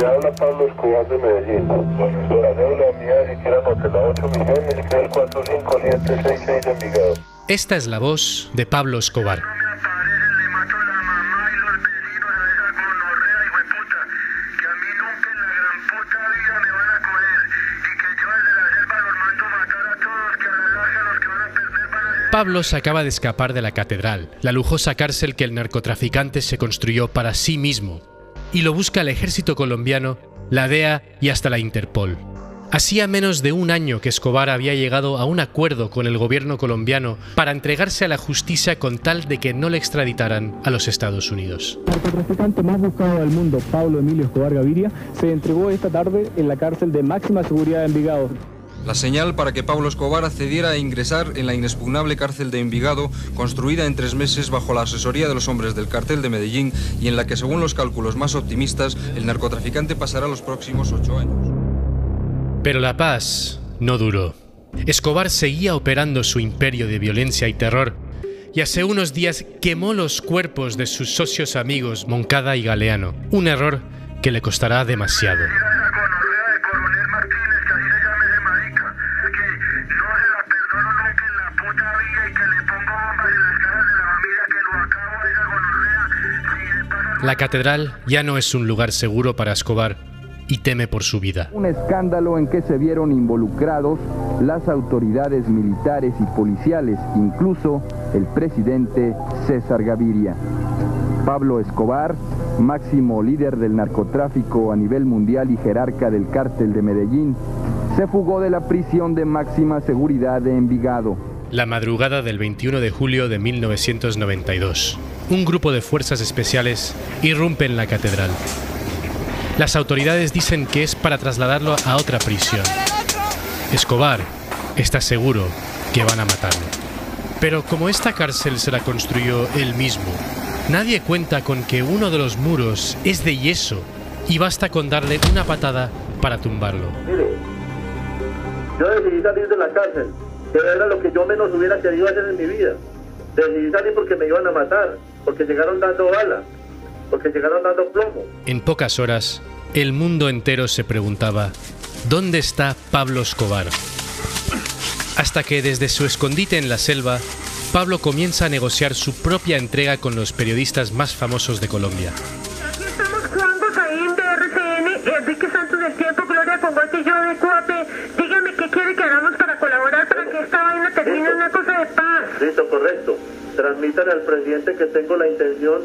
Le habla Pablo Escobar de Medellín. La deuda mía, si quieren, la 8 millones, que es 4566 de Envigado. Esta es la voz de Pablo Escobar. Pablo se acaba de escapar de la catedral, la lujosa cárcel que el narcotraficante se construyó para sí mismo, y lo busca el ejército colombiano, la DEA y hasta la Interpol. Hacía menos de un año que Escobar había llegado a un acuerdo con el gobierno colombiano para entregarse a la justicia con tal de que no le extraditaran a los Estados Unidos. El narcotraficante más buscado del mundo, Pablo Emilio Escobar Gaviria, se entregó esta tarde en la cárcel de máxima seguridad de Envigado. La señal para que Pablo Escobar accediera a ingresar en la inexpugnable cárcel de Envigado, construida en tres meses bajo la asesoría de los hombres del cartel de Medellín y en la que, según los cálculos más optimistas, el narcotraficante pasará los próximos ocho años. Pero la paz no duró. Escobar seguía operando su imperio de violencia y terror y hace unos días quemó los cuerpos de sus socios amigos Moncada y Galeano, un error que le costará demasiado. La catedral ya no es un lugar seguro para Escobar y teme por su vida. Un escándalo en que se vieron involucrados las autoridades militares y policiales, incluso el presidente César Gaviria. Pablo Escobar, máximo líder del narcotráfico a nivel mundial y jerarca del cártel de Medellín, se fugó de la prisión de máxima seguridad de Envigado. La madrugada del 21 de julio de 1992 un grupo de fuerzas especiales irrumpe en la catedral. Las autoridades dicen que es para trasladarlo a otra prisión. Escobar está seguro que van a matarlo. Pero como esta cárcel se la construyó él mismo, nadie cuenta con que uno de los muros es de yeso y basta con darle una patada para tumbarlo. Mire, yo decidí salir de la cárcel, que era lo que yo menos hubiera querido hacer en mi vida. Decidí salir porque me iban a matar porque llegaron dando bala, porque llegaron dando plomo. En pocas horas, el mundo entero se preguntaba, ¿dónde está Pablo Escobar? Hasta que desde su escondite en la selva, Pablo comienza a negociar su propia entrega con los periodistas más famosos de Colombia. Aquí estamos Juan Gozaín de RCN, Enrique Santos del Tiempo, Gloria Pongote y yo de Cuape. Dígame qué quiere que hagamos para colaborar para que esta vaina termine una cosa de paz. Listo, correcto transmitan al presidente que tengo la intención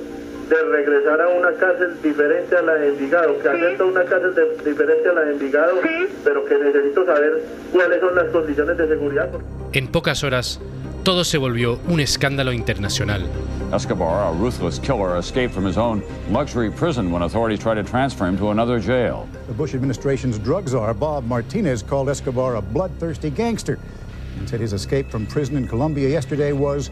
de regresar a una cárcel diferente a la de Envigado, que acepto una cárcel diferente a la de Envigado, pero que necesito saber cuáles son las condiciones de seguridad. En pocas horas, todo se volvió un escándalo internacional. Escobar, a ruthless killer, escaped from his own luxury prison when authorities tried to transfer him to another jail. The Bush administration's drug czar, Bob Martinez, called Escobar a bloodthirsty gangster and said his escape from prison in Colombia yesterday was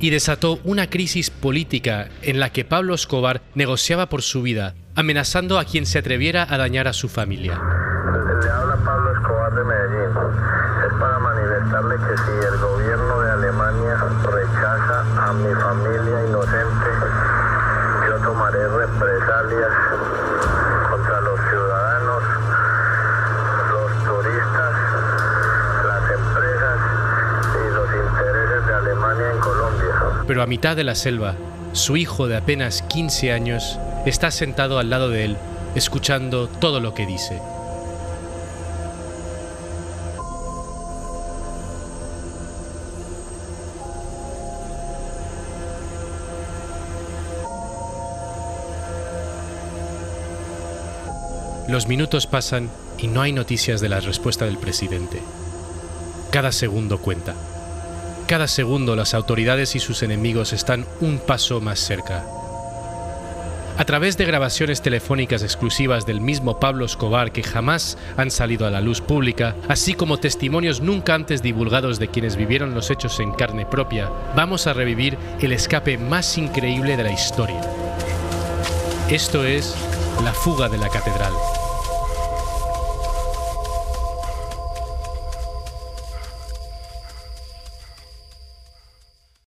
Y desató una crisis política en la que Pablo Escobar negociaba por su vida, amenazando a quien se atreviera a dañar a su familia. Le habla Pablo Escobar de Medellín. Es para manifestarle que si el gobierno de Alemania rechaza a mi familia inocente, yo tomaré represalias contra los ciudadanos, los turistas en Colombia. Pero a mitad de la selva, su hijo de apenas 15 años está sentado al lado de él, escuchando todo lo que dice. Los minutos pasan y no hay noticias de la respuesta del presidente. Cada segundo cuenta. Cada segundo las autoridades y sus enemigos están un paso más cerca. A través de grabaciones telefónicas exclusivas del mismo Pablo Escobar que jamás han salido a la luz pública, así como testimonios nunca antes divulgados de quienes vivieron los hechos en carne propia, vamos a revivir el escape más increíble de la historia. Esto es La fuga de la catedral.